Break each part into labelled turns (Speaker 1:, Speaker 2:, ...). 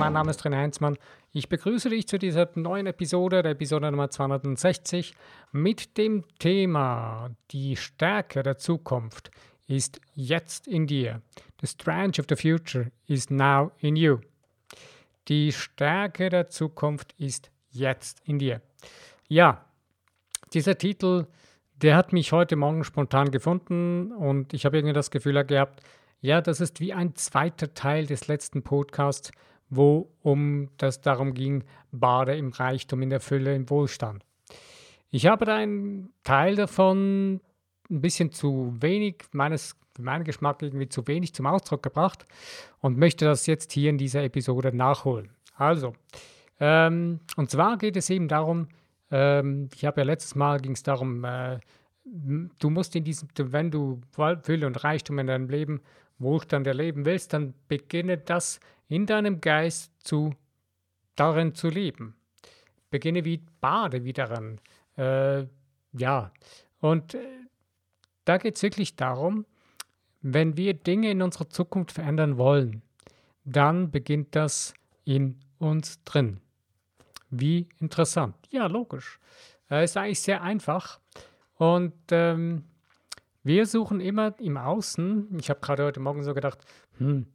Speaker 1: mein Name ist René Heinzmann. Ich begrüße dich zu dieser neuen Episode, der Episode Nummer 260, mit dem Thema Die Stärke der Zukunft ist jetzt in dir. The strength of the future is now in you. Die Stärke der Zukunft ist jetzt in dir. Ja, dieser Titel, der hat mich heute Morgen spontan gefunden und ich habe irgendwie das Gefühl gehabt, ja, das ist wie ein zweiter Teil des letzten Podcasts, wo um das darum ging, Bade im Reichtum, in der Fülle, im Wohlstand. Ich habe da einen Teil davon ein bisschen zu wenig, meines, für meinen Geschmack irgendwie zu wenig zum Ausdruck gebracht und möchte das jetzt hier in dieser Episode nachholen. Also, ähm, und zwar geht es eben darum, ähm, ich habe ja letztes Mal ging es darum, äh, du musst in diesem, wenn du Fülle und Reichtum in deinem Leben Wohlstand erleben willst, dann beginne das in deinem Geist zu darin zu leben. Beginne wie Bade wie daran. Äh, ja, und äh, da geht es wirklich darum, wenn wir Dinge in unserer Zukunft verändern wollen, dann beginnt das in uns drin. Wie interessant. Ja, logisch. Äh, ist eigentlich sehr einfach. Und ähm, wir suchen immer im Außen, ich habe gerade heute Morgen so gedacht, hm,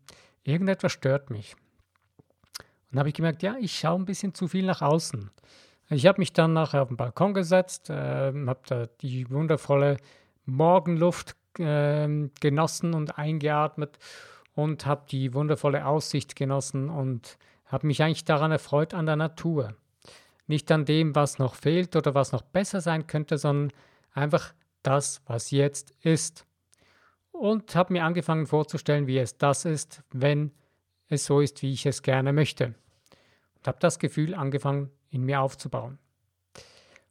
Speaker 1: irgendetwas stört mich. Und habe ich gemerkt, ja, ich schaue ein bisschen zu viel nach außen. Ich habe mich dann nachher auf den Balkon gesetzt, äh, habe da die wundervolle Morgenluft äh, genossen und eingeatmet und habe die wundervolle Aussicht genossen und habe mich eigentlich daran erfreut an der Natur. Nicht an dem, was noch fehlt oder was noch besser sein könnte, sondern einfach das, was jetzt ist. Und habe mir angefangen vorzustellen, wie es das ist, wenn es so ist, wie ich es gerne möchte. Und habe das Gefühl angefangen, in mir aufzubauen.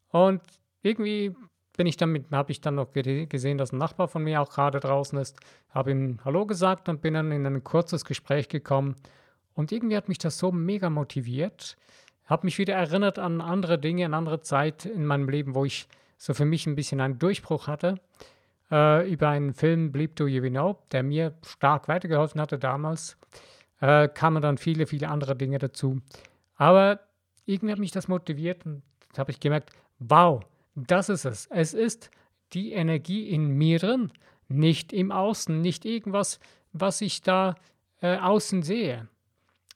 Speaker 1: Und irgendwie bin ich damit, habe ich dann noch gesehen, dass ein Nachbar von mir auch gerade draußen ist, habe ihm Hallo gesagt und bin dann in ein kurzes Gespräch gekommen. Und irgendwie hat mich das so mega motiviert, habe mich wieder erinnert an andere Dinge, an andere Zeit in meinem Leben, wo ich so für mich ein bisschen einen Durchbruch hatte äh, über einen Film Bleep Do You Know, der mir stark weitergeholfen hatte damals. Äh, kamen dann viele, viele andere Dinge dazu. Aber irgendwie hat mich das motiviert und habe ich gemerkt, wow, das ist es. Es ist die Energie in mir drin, nicht im Außen, nicht irgendwas, was ich da äh, außen sehe.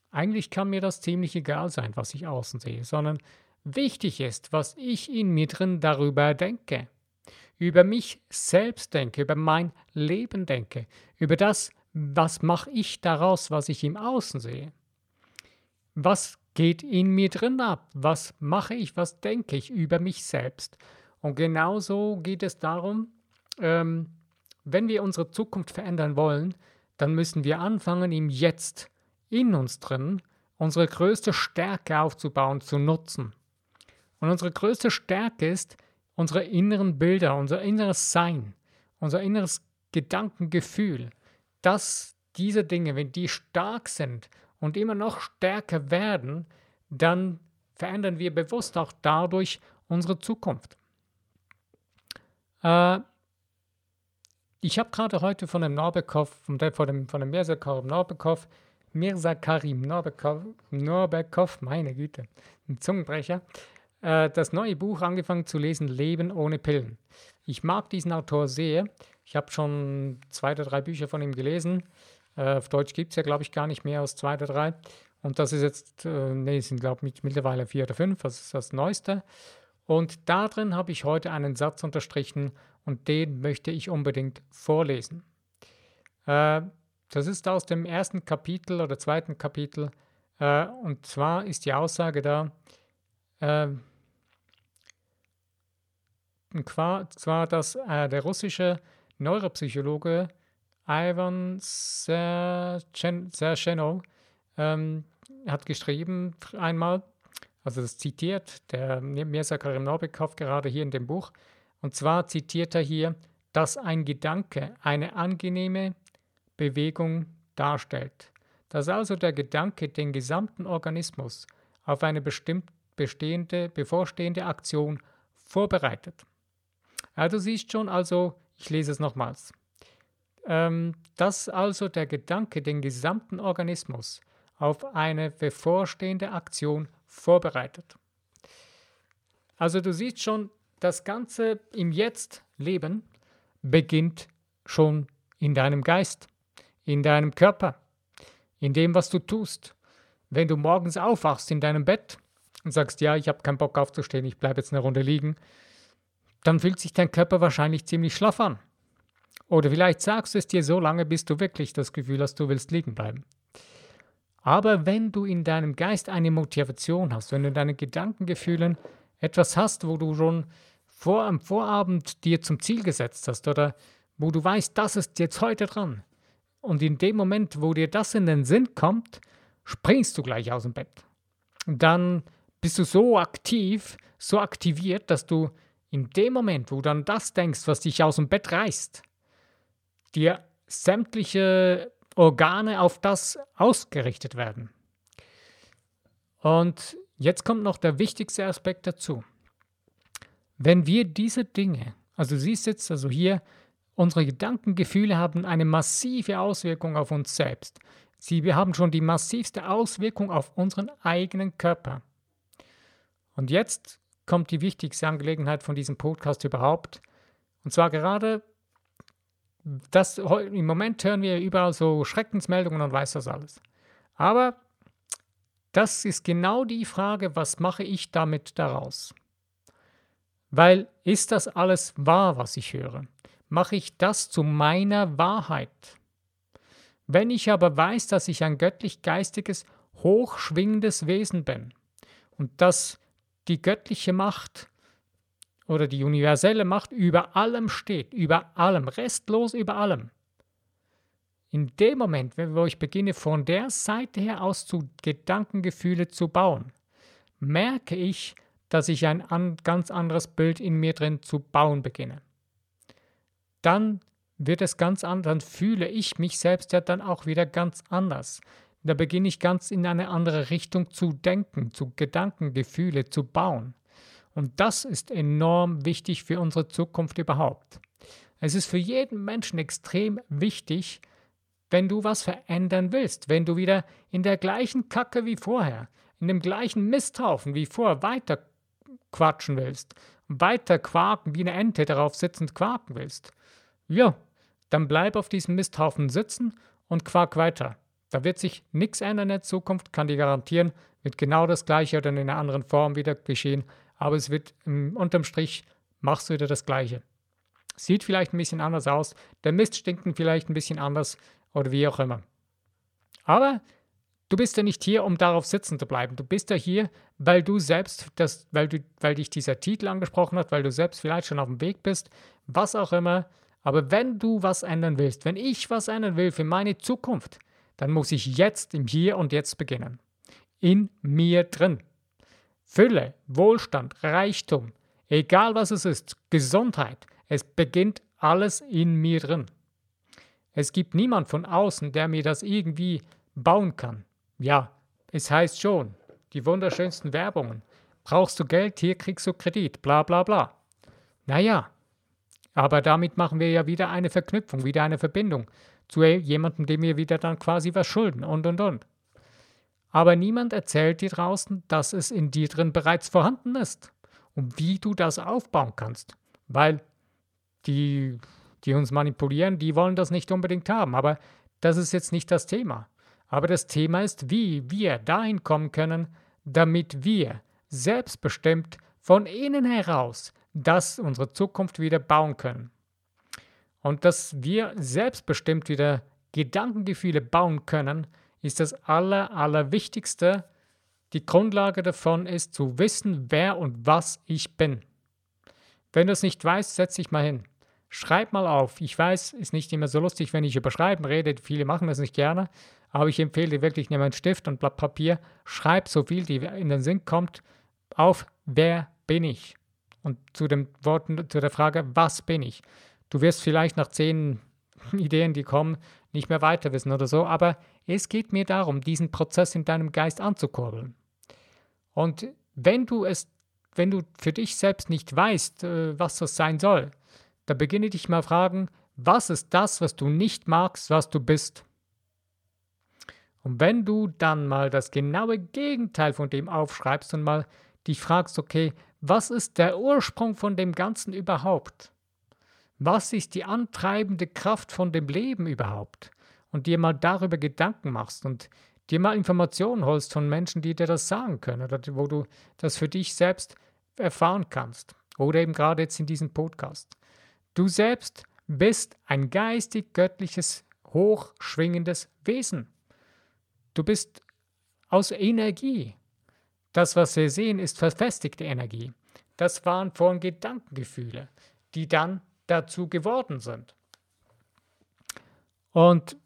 Speaker 1: Eigentlich kann mir das ziemlich egal sein, was ich außen sehe, sondern wichtig ist, was ich in mir drin darüber denke, über mich selbst denke, über mein Leben denke, über das, was mache ich daraus, was ich im Außen sehe. Was geht in mir drin ab? Was mache ich, was denke ich über mich selbst? Und genauso geht es darum, ähm, wenn wir unsere Zukunft verändern wollen, dann müssen wir anfangen, im Jetzt, in uns drin, unsere größte Stärke aufzubauen, zu nutzen. Und unsere größte Stärke ist unsere inneren Bilder, unser inneres Sein, unser inneres Gedankengefühl. Dass diese Dinge, wenn die stark sind und immer noch stärker werden, dann verändern wir bewusst auch dadurch unsere Zukunft. Äh, ich habe gerade heute von dem Norbekow, von dem, von dem, Mirza Karim Norbekow, Mirza Karim Norbekow, Norbekow, meine Güte, ein Zungenbrecher, äh, das neue Buch angefangen zu lesen, Leben ohne Pillen. Ich mag diesen Autor sehr. Ich habe schon zwei oder drei Bücher von ihm gelesen. Äh, auf Deutsch gibt es ja, glaube ich, gar nicht mehr als zwei oder drei. Und das ist jetzt, äh, nee, sind, glaube ich, mittlerweile vier oder fünf. Das ist das Neueste. Und darin habe ich heute einen Satz unterstrichen und den möchte ich unbedingt vorlesen. Äh, das ist aus dem ersten Kapitel oder zweiten Kapitel. Äh, und zwar ist die Aussage da, äh, zwar, dass äh, der russische Neuropsychologe Ivan Serchenov ähm, hat geschrieben einmal, also das zitiert der Mirza Karim Norbekov gerade hier in dem Buch, und zwar zitiert er hier, dass ein Gedanke eine angenehme Bewegung darstellt, dass also der Gedanke den gesamten Organismus auf eine bestimmt bestehende, bevorstehende Aktion vorbereitet. Ja, du siehst schon, also, ich lese es nochmals, ähm, dass also der Gedanke den gesamten Organismus auf eine bevorstehende Aktion vorbereitet. Also du siehst schon, das Ganze im Jetzt-Leben beginnt schon in deinem Geist, in deinem Körper, in dem, was du tust. Wenn du morgens aufwachst in deinem Bett und sagst, ja, ich habe keinen Bock aufzustehen, ich bleibe jetzt eine Runde liegen, dann fühlt sich dein Körper wahrscheinlich ziemlich schlaff an. Oder vielleicht sagst du es dir so lange, bis du wirklich das Gefühl hast, du willst liegen bleiben. Aber wenn du in deinem Geist eine Motivation hast, wenn du in deinen Gedankengefühlen etwas hast, wo du schon vor am Vorabend dir zum Ziel gesetzt hast oder wo du weißt, das ist jetzt heute dran. Und in dem Moment, wo dir das in den Sinn kommt, springst du gleich aus dem Bett. Dann bist du so aktiv, so aktiviert, dass du in dem Moment, wo du dann das denkst, was dich aus dem Bett reißt, dir sämtliche Organe auf das ausgerichtet werden. Und jetzt kommt noch der wichtigste Aspekt dazu. Wenn wir diese Dinge, also siehst jetzt also hier, unsere Gedankengefühle haben eine massive Auswirkung auf uns selbst. Sie, wir haben schon die massivste Auswirkung auf unseren eigenen Körper. Und jetzt kommt die wichtigste Angelegenheit von diesem Podcast überhaupt. Und zwar gerade das, im Moment hören wir überall so Schreckensmeldungen und weiß das alles. Aber das ist genau die Frage, was mache ich damit daraus? Weil ist das alles wahr, was ich höre? Mache ich das zu meiner Wahrheit? Wenn ich aber weiß, dass ich ein göttlich-geistiges, hochschwingendes Wesen bin und dass die göttliche Macht oder die universelle Macht über allem steht, über allem, restlos über allem. In dem Moment, wo ich beginne, von der Seite her aus zu Gedankengefühle zu bauen, merke ich, dass ich ein an, ganz anderes Bild in mir drin zu bauen beginne. Dann wird es ganz anders, dann fühle ich mich selbst ja dann auch wieder ganz anders. Da beginne ich ganz in eine andere Richtung zu denken, zu Gedankengefühle zu bauen. Und das ist enorm wichtig für unsere Zukunft überhaupt. Es ist für jeden Menschen extrem wichtig, wenn du was verändern willst, wenn du wieder in der gleichen Kacke wie vorher, in dem gleichen Misthaufen wie vorher weiter quatschen willst, weiter quaken, wie eine Ente darauf sitzend quaken willst. Ja, dann bleib auf diesem Misthaufen sitzen und quak weiter. Da wird sich nichts ändern in der Zukunft, kann dir garantieren, wird genau das gleiche oder in einer anderen Form wieder geschehen, aber es wird im, unterm Strich machst du wieder das Gleiche. Sieht vielleicht ein bisschen anders aus, der Mist stinkt vielleicht ein bisschen anders oder wie auch immer. Aber du bist ja nicht hier, um darauf sitzen zu bleiben. Du bist ja hier, weil du selbst, das, weil, du, weil dich dieser Titel angesprochen hat, weil du selbst vielleicht schon auf dem Weg bist, was auch immer. Aber wenn du was ändern willst, wenn ich was ändern will für meine Zukunft, dann muss ich jetzt im Hier und Jetzt beginnen. In mir drin. Fülle, Wohlstand, Reichtum, egal was es ist, Gesundheit, es beginnt alles in mir drin. Es gibt niemand von außen, der mir das irgendwie bauen kann. Ja, es heißt schon, die wunderschönsten Werbungen. Brauchst du Geld, hier kriegst du Kredit, bla bla bla. Naja, aber damit machen wir ja wieder eine Verknüpfung, wieder eine Verbindung zu jemandem, dem wir wieder dann quasi was schulden und und und. Aber niemand erzählt dir draußen, dass es in dir drin bereits vorhanden ist und wie du das aufbauen kannst. Weil die, die uns manipulieren, die wollen das nicht unbedingt haben. Aber das ist jetzt nicht das Thema. Aber das Thema ist, wie wir dahin kommen können, damit wir selbstbestimmt von innen heraus das unsere Zukunft wieder bauen können. Und dass wir selbstbestimmt wieder Gedankengefühle bauen können, ist das Aller, Allerwichtigste. Die Grundlage davon ist zu wissen, wer und was ich bin. Wenn du es nicht weißt, setz dich mal hin. Schreib mal auf. Ich weiß, ist nicht immer so lustig, wenn ich über Schreiben rede. Viele machen das nicht gerne. Aber ich empfehle dir wirklich, nimm einen Stift und Blatt Papier. Schreib so viel, die in den Sinn kommt, auf, wer bin ich? Und zu den Worten, zu der Frage, was bin ich? Du wirst vielleicht nach zehn Ideen, die kommen, nicht mehr weiter wissen oder so, aber es geht mir darum, diesen Prozess in deinem Geist anzukurbeln. Und wenn du es, wenn du für dich selbst nicht weißt, äh, was das sein soll, dann beginne dich mal fragen, was ist das, was du nicht magst, was du bist? Und wenn du dann mal das genaue Gegenteil von dem aufschreibst und mal dich fragst, okay, was ist der Ursprung von dem Ganzen überhaupt? Was ist die antreibende Kraft von dem Leben überhaupt? Und dir mal darüber Gedanken machst und dir mal Informationen holst von Menschen, die dir das sagen können oder wo du das für dich selbst erfahren kannst. Oder eben gerade jetzt in diesem Podcast. Du selbst bist ein geistig-göttliches, hochschwingendes Wesen. Du bist aus Energie. Das, was wir sehen, ist verfestigte Energie. Das waren vorhin Gedankengefühle, die dann dazu geworden sind. Und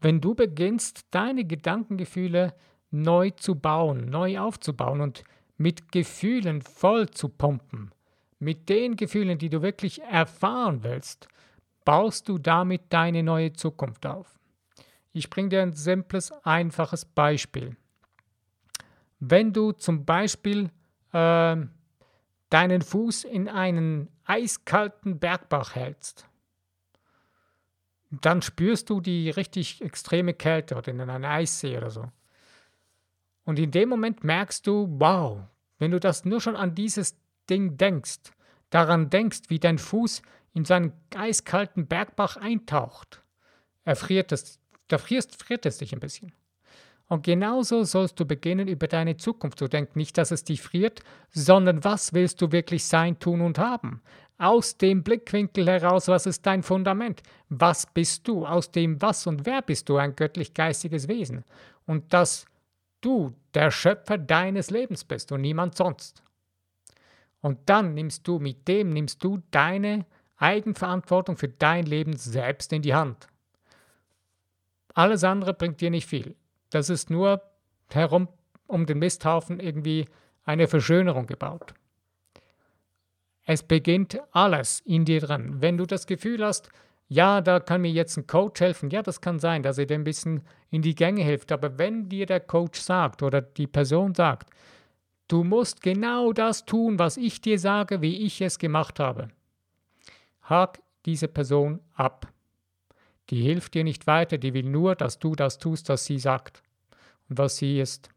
Speaker 1: wenn du beginnst, deine Gedankengefühle neu zu bauen, neu aufzubauen und mit Gefühlen voll zu pumpen, mit den Gefühlen, die du wirklich erfahren willst, baust du damit deine neue Zukunft auf. Ich bringe dir ein simples, einfaches Beispiel. Wenn du zum Beispiel äh, deinen Fuß in einen eiskalten Bergbach hältst, dann spürst du die richtig extreme Kälte oder in einem Eissee oder so. Und in dem Moment merkst du, wow, wenn du das nur schon an dieses Ding denkst, daran denkst, wie dein Fuß in seinen eiskalten Bergbach eintaucht, erfriert es, da frierst, friert es dich ein bisschen. Und genauso sollst du beginnen, über deine Zukunft zu denken. Nicht, dass es dich friert, sondern was willst du wirklich sein, tun und haben? Aus dem Blickwinkel heraus, was ist dein Fundament? Was bist du? Aus dem was und wer bist du? Ein göttlich-geistiges Wesen. Und dass du der Schöpfer deines Lebens bist und niemand sonst. Und dann nimmst du mit dem, nimmst du deine Eigenverantwortung für dein Leben selbst in die Hand. Alles andere bringt dir nicht viel. Das ist nur herum um den Misthaufen irgendwie eine Verschönerung gebaut. Es beginnt alles in dir drin. Wenn du das Gefühl hast, ja, da kann mir jetzt ein Coach helfen, ja, das kann sein, dass er dir ein bisschen in die Gänge hilft. Aber wenn dir der Coach sagt oder die Person sagt, du musst genau das tun, was ich dir sage, wie ich es gemacht habe, hak diese Person ab. Die hilft dir nicht weiter, die will nur, dass du das tust, was sie sagt und was sie ist.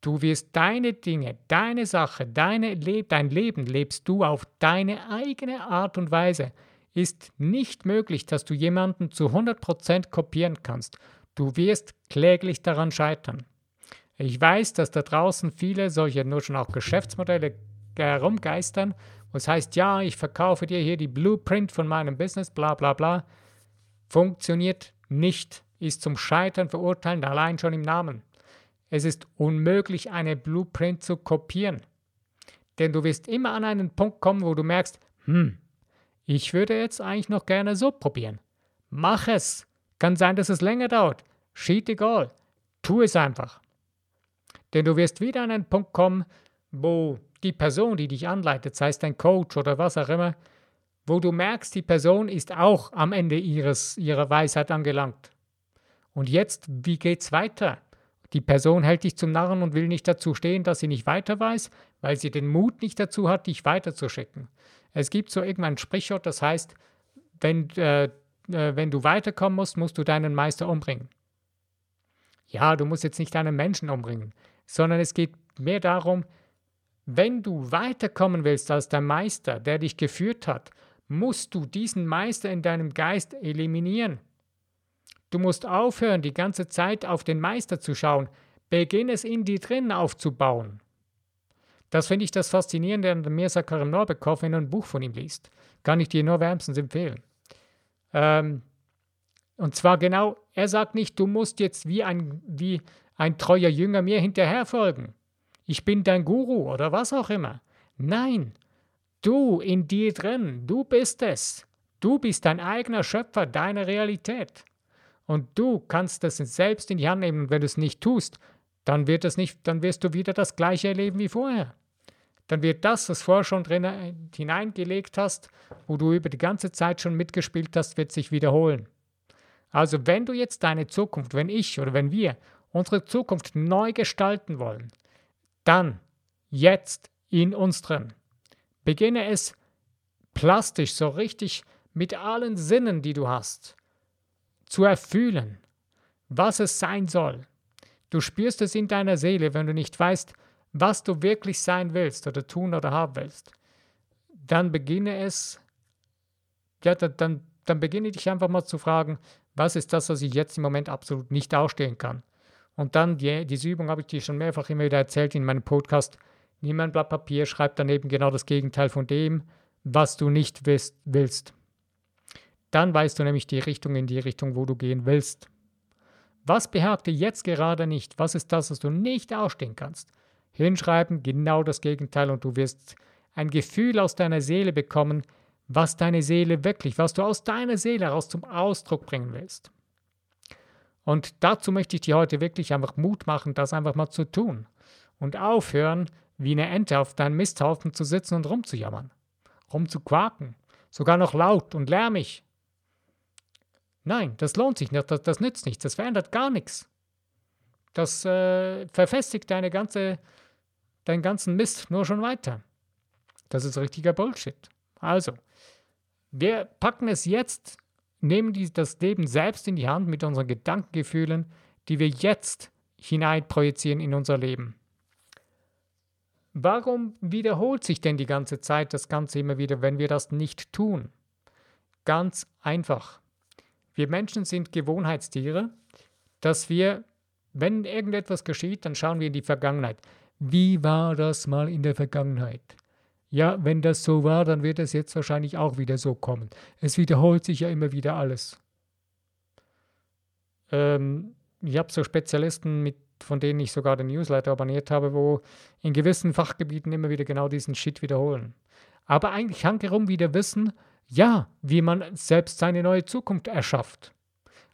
Speaker 1: Du wirst deine Dinge, deine Sache, deine Le dein Leben lebst du auf deine eigene Art und Weise. Ist nicht möglich, dass du jemanden zu 100% kopieren kannst. Du wirst kläglich daran scheitern. Ich weiß, dass da draußen viele solche nur schon auch Geschäftsmodelle herumgeistern, wo es heißt, ja, ich verkaufe dir hier die Blueprint von meinem Business, bla bla bla. Funktioniert nicht, ist zum Scheitern verurteilt, allein schon im Namen. Es ist unmöglich, eine Blueprint zu kopieren. Denn du wirst immer an einen Punkt kommen, wo du merkst, hm, ich würde jetzt eigentlich noch gerne so probieren. Mach es. Kann sein, dass es länger dauert. Shit egal. Tu es einfach. Denn du wirst wieder an einen Punkt kommen, wo die Person, die dich anleitet, sei es dein Coach oder was auch immer, wo du merkst, die Person ist auch am Ende ihres, ihrer Weisheit angelangt. Und jetzt, wie geht's weiter? Die Person hält dich zum Narren und will nicht dazu stehen, dass sie nicht weiter weiß, weil sie den Mut nicht dazu hat, dich weiterzuschicken. Es gibt so irgendein Sprichwort, das heißt, wenn, äh, äh, wenn du weiterkommen musst, musst du deinen Meister umbringen. Ja, du musst jetzt nicht deinen Menschen umbringen, sondern es geht mehr darum, wenn du weiterkommen willst als der Meister, der dich geführt hat, musst du diesen Meister in deinem Geist eliminieren. Du musst aufhören, die ganze Zeit auf den Meister zu schauen. Beginn es in dir drin aufzubauen. Das finde ich das Faszinierende an Mirza Karim Norbekov, wenn du ein Buch von ihm liest. Kann ich dir nur wärmstens empfehlen. Ähm, und zwar genau, er sagt nicht, du musst jetzt wie ein, wie ein treuer Jünger mir hinterherfolgen. Ich bin dein Guru oder was auch immer. Nein, du in dir drin, du bist es. Du bist dein eigener Schöpfer deiner Realität. Und du kannst das selbst in die Hand nehmen. Und wenn du es nicht tust, dann wird es nicht, dann wirst du wieder das Gleiche erleben wie vorher. Dann wird das, was vorher schon drin äh, hineingelegt hast, wo du über die ganze Zeit schon mitgespielt hast, wird sich wiederholen. Also wenn du jetzt deine Zukunft, wenn ich oder wenn wir unsere Zukunft neu gestalten wollen, dann jetzt in uns drin. Beginne es plastisch, so richtig mit allen Sinnen, die du hast zu erfühlen. was es sein soll. Du spürst es in deiner Seele, wenn du nicht weißt, was du wirklich sein willst oder tun oder haben willst. Dann beginne es, ja, dann, dann beginne dich einfach mal zu fragen, was ist das, was ich jetzt im Moment absolut nicht ausstehen kann. Und dann, die, diese Übung habe ich dir schon mehrfach immer wieder erzählt in meinem Podcast. Nimm ein Blatt Papier, schreib daneben genau das Gegenteil von dem, was du nicht willst. Dann weißt du nämlich die Richtung in die Richtung, wo du gehen willst. Was behagt dir jetzt gerade nicht? Was ist das, was du nicht ausstehen kannst? Hinschreiben, genau das Gegenteil und du wirst ein Gefühl aus deiner Seele bekommen, was deine Seele wirklich, was du aus deiner Seele heraus zum Ausdruck bringen willst. Und dazu möchte ich dir heute wirklich einfach Mut machen, das einfach mal zu tun und aufhören, wie eine Ente auf deinem Misthaufen zu sitzen und rumzujammern, rumzuquaken, sogar noch laut und lärmig. Nein, das lohnt sich nicht, das, das nützt nichts, das verändert gar nichts. Das äh, verfestigt deine ganze, deinen ganzen Mist nur schon weiter. Das ist richtiger Bullshit. Also, wir packen es jetzt, nehmen die, das Leben selbst in die Hand mit unseren Gedankengefühlen, die wir jetzt hineinprojizieren in unser Leben. Warum wiederholt sich denn die ganze Zeit das Ganze immer wieder, wenn wir das nicht tun? Ganz einfach. Wir Menschen sind Gewohnheitstiere, dass wir, wenn irgendetwas geschieht, dann schauen wir in die Vergangenheit. Wie war das mal in der Vergangenheit? Ja, wenn das so war, dann wird es jetzt wahrscheinlich auch wieder so kommen. Es wiederholt sich ja immer wieder alles. Ähm, ich habe so Spezialisten, mit, von denen ich sogar den Newsletter abonniert habe, wo in gewissen Fachgebieten immer wieder genau diesen Shit wiederholen. Aber eigentlich hankerum wieder wissen, ja, wie man selbst seine neue Zukunft erschafft.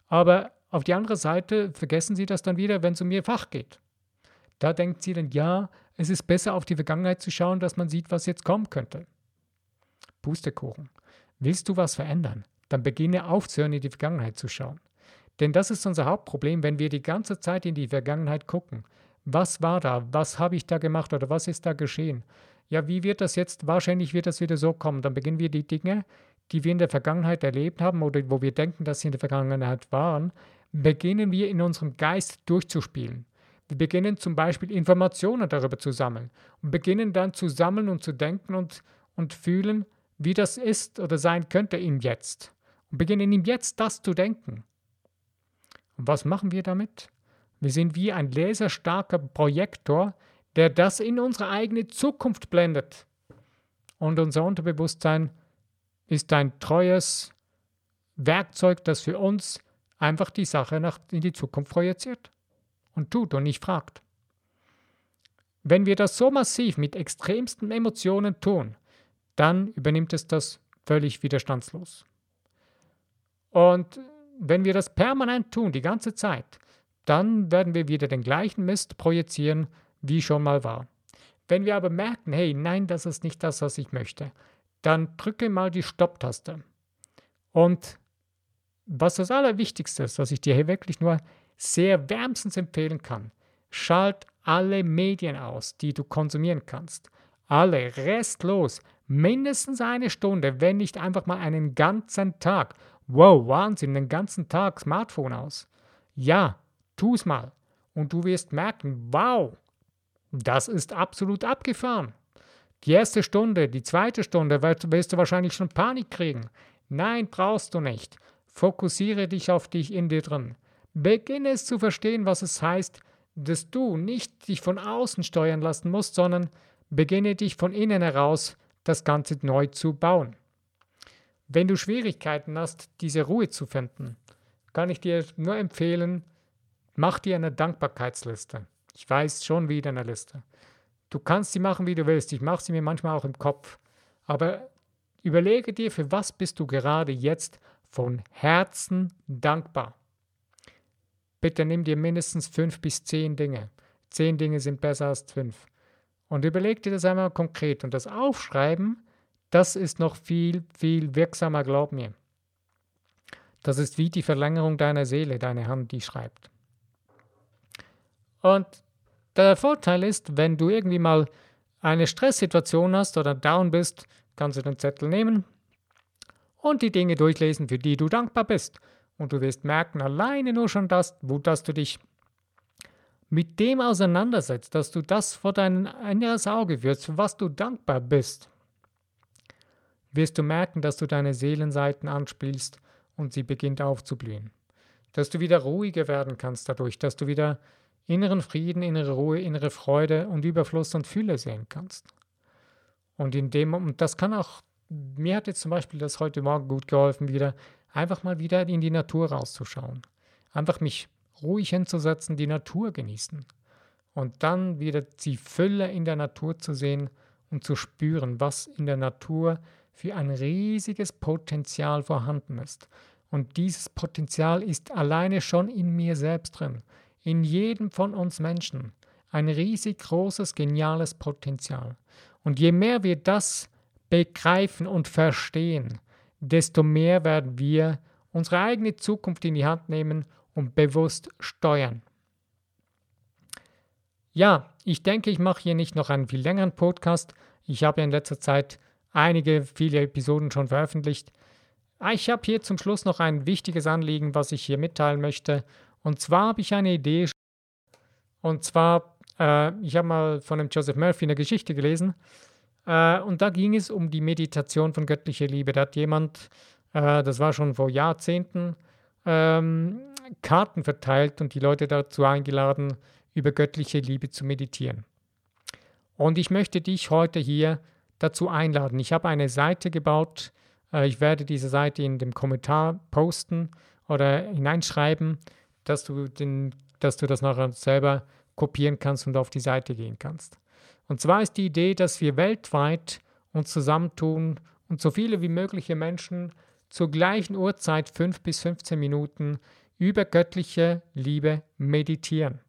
Speaker 1: Aber auf die andere Seite vergessen sie das dann wieder, wenn es um ihr Fach geht. Da denkt sie dann, ja, es ist besser, auf die Vergangenheit zu schauen, dass man sieht, was jetzt kommen könnte. Pustekuchen. Willst du was verändern? Dann beginne aufzuhören, in die Vergangenheit zu schauen. Denn das ist unser Hauptproblem, wenn wir die ganze Zeit in die Vergangenheit gucken. Was war da? Was habe ich da gemacht oder was ist da geschehen? Ja, wie wird das jetzt? Wahrscheinlich wird das wieder so kommen. Dann beginnen wir die Dinge, die wir in der Vergangenheit erlebt haben oder wo wir denken, dass sie in der Vergangenheit waren, beginnen wir in unserem Geist durchzuspielen. Wir beginnen zum Beispiel Informationen darüber zu sammeln und beginnen dann zu sammeln und zu denken und, und fühlen, wie das ist oder sein könnte im Jetzt. Und beginnen im Jetzt das zu denken. Und was machen wir damit? Wir sind wie ein laserstarker Projektor, der das in unsere eigene Zukunft blendet. Und unser Unterbewusstsein ist ein treues Werkzeug, das für uns einfach die Sache nach, in die Zukunft projiziert und tut und nicht fragt. Wenn wir das so massiv mit extremsten Emotionen tun, dann übernimmt es das völlig widerstandslos. Und wenn wir das permanent tun, die ganze Zeit, dann werden wir wieder den gleichen Mist projizieren, wie schon mal war. Wenn wir aber merken, hey, nein, das ist nicht das, was ich möchte, dann drücke mal die Stopptaste. Und was das Allerwichtigste ist, was ich dir hier wirklich nur sehr wärmstens empfehlen kann. Schalt alle Medien aus, die du konsumieren kannst. Alle, restlos. Mindestens eine Stunde, wenn nicht einfach mal einen ganzen Tag. Wow, Wahnsinn, den ganzen Tag Smartphone aus. Ja, tu's mal. Und du wirst merken, wow, das ist absolut abgefahren. Die erste Stunde, die zweite Stunde wirst du wahrscheinlich schon Panik kriegen. Nein, brauchst du nicht. Fokussiere dich auf dich in dir drin. Beginne es zu verstehen, was es heißt, dass du nicht dich von außen steuern lassen musst, sondern beginne dich von innen heraus das Ganze neu zu bauen. Wenn du Schwierigkeiten hast, diese Ruhe zu finden, kann ich dir nur empfehlen, mach dir eine Dankbarkeitsliste. Ich weiß schon wieder eine Liste. Du kannst sie machen, wie du willst. Ich mache sie mir manchmal auch im Kopf. Aber überlege dir, für was bist du gerade jetzt von Herzen dankbar. Bitte nimm dir mindestens fünf bis zehn Dinge. Zehn Dinge sind besser als fünf. Und überleg dir das einmal konkret. Und das Aufschreiben, das ist noch viel, viel wirksamer, glaub mir. Das ist wie die Verlängerung deiner Seele, deine Hand, die schreibt. Und der Vorteil ist, wenn du irgendwie mal eine Stresssituation hast oder down bist, kannst du den Zettel nehmen und die Dinge durchlesen, für die du dankbar bist. Und du wirst merken, alleine nur schon das, wo, dass du dich mit dem auseinandersetzt, dass du das vor dein inneres Auge wirst, für was du dankbar bist, wirst du merken, dass du deine Seelenseiten anspielst und sie beginnt aufzublühen. Dass du wieder ruhiger werden kannst dadurch, dass du wieder inneren Frieden, innere Ruhe, innere Freude und Überfluss und Fülle sehen kannst. Und in dem, und das kann auch, mir hat jetzt zum Beispiel das heute Morgen gut geholfen, wieder einfach mal wieder in die Natur rauszuschauen. Einfach mich ruhig hinzusetzen, die Natur genießen. Und dann wieder die Fülle in der Natur zu sehen und zu spüren, was in der Natur für ein riesiges Potenzial vorhanden ist. Und dieses Potenzial ist alleine schon in mir selbst drin, in jedem von uns Menschen. Ein riesig großes, geniales Potenzial. Und je mehr wir das begreifen und verstehen, desto mehr werden wir unsere eigene Zukunft in die Hand nehmen und bewusst steuern. Ja, ich denke, ich mache hier nicht noch einen viel längeren Podcast. Ich habe in letzter Zeit einige, viele Episoden schon veröffentlicht. Ah, ich habe hier zum Schluss noch ein wichtiges Anliegen, was ich hier mitteilen möchte. Und zwar habe ich eine Idee. Und zwar, äh, ich habe mal von dem Joseph Murphy eine Geschichte gelesen. Äh, und da ging es um die Meditation von göttlicher Liebe. Da hat jemand, äh, das war schon vor Jahrzehnten, ähm, Karten verteilt und die Leute dazu eingeladen, über göttliche Liebe zu meditieren. Und ich möchte dich heute hier dazu einladen. Ich habe eine Seite gebaut. Äh, ich werde diese Seite in dem Kommentar posten oder hineinschreiben, dass du, den, dass du das nachher selber kopieren kannst und auf die Seite gehen kannst. Und zwar ist die Idee, dass wir weltweit uns zusammentun und so viele wie mögliche Menschen zur gleichen Uhrzeit, 5 bis 15 Minuten, über göttliche Liebe meditieren.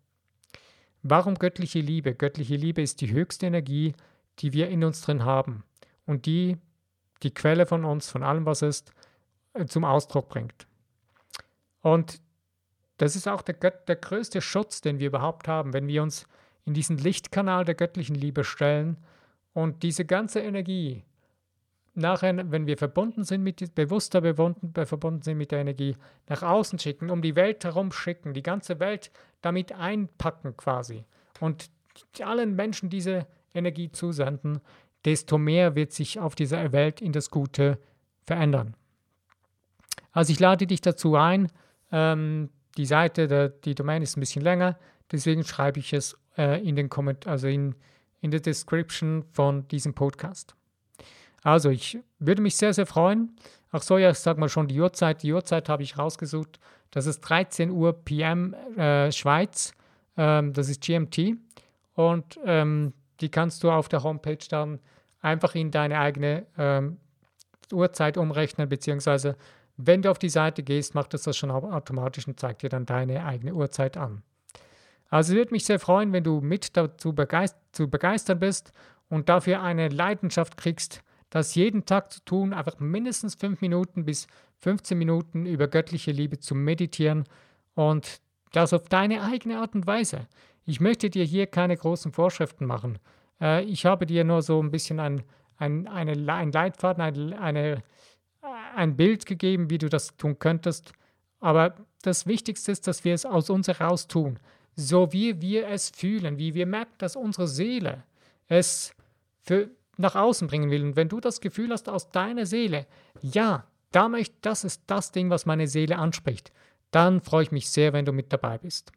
Speaker 1: Warum göttliche Liebe? Göttliche Liebe ist die höchste Energie, die wir in uns drin haben und die die Quelle von uns, von allem, was ist, äh, zum Ausdruck bringt. Und das ist auch der, der größte Schutz, den wir überhaupt haben, wenn wir uns in diesen Lichtkanal der göttlichen Liebe stellen und diese ganze Energie nachher, wenn wir verbunden sind mit bewusster verbunden, verbunden sind mit der Energie, nach außen schicken, um die Welt herum schicken, die ganze Welt damit einpacken quasi und allen Menschen diese Energie zusenden, desto mehr wird sich auf dieser Welt in das Gute verändern. Also ich lade dich dazu ein, ähm, die Seite, der, die Domain ist ein bisschen länger, deswegen schreibe ich es äh, in den Komment also in, in der Description von diesem Podcast. Also ich würde mich sehr, sehr freuen. Ach so, ja, ich sag mal schon die Uhrzeit. Die Uhrzeit habe ich rausgesucht. Das ist 13 Uhr PM äh, Schweiz. Ähm, das ist GMT. Und ähm, die kannst du auf der Homepage dann einfach in deine eigene ähm, Uhrzeit umrechnen, beziehungsweise wenn du auf die Seite gehst, macht es das schon automatisch und zeigt dir dann deine eigene Uhrzeit an. Also würde mich sehr freuen, wenn du mit dazu begeistert, zu begeistern bist und dafür eine Leidenschaft kriegst, das jeden Tag zu tun, einfach mindestens fünf Minuten bis 15 Minuten über göttliche Liebe zu meditieren und das auf deine eigene Art und Weise. Ich möchte dir hier keine großen Vorschriften machen. Äh, ich habe dir nur so ein bisschen ein, ein, eine, ein Leitfaden, ein, eine, ein Bild gegeben, wie du das tun könntest. Aber das Wichtigste ist, dass wir es aus uns heraus tun, so wie wir es fühlen, wie wir merken, dass unsere Seele es für nach außen bringen will. Und wenn du das Gefühl hast aus deiner Seele, ja, da das ist das Ding, was meine Seele anspricht, dann freue ich mich sehr, wenn du mit dabei bist.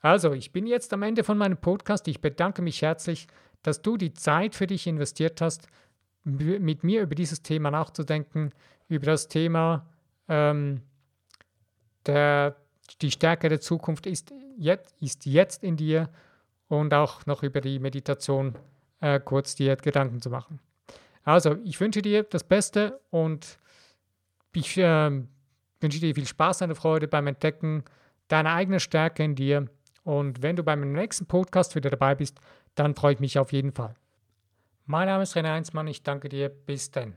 Speaker 1: Also, ich bin jetzt am Ende von meinem Podcast. Ich bedanke mich herzlich, dass du die Zeit für dich investiert hast, mit mir über dieses Thema nachzudenken, über das Thema ähm, der, die Stärke der Zukunft ist jetzt, ist jetzt in dir und auch noch über die Meditation äh, kurz dir Gedanken zu machen. Also, ich wünsche dir das Beste und ich äh, wünsche dir viel Spaß und Freude beim Entdecken deiner eigenen Stärke in dir und wenn du beim nächsten Podcast wieder dabei bist, dann freue ich mich auf jeden Fall. Mein Name ist René Heinzmann, ich danke dir, bis dann.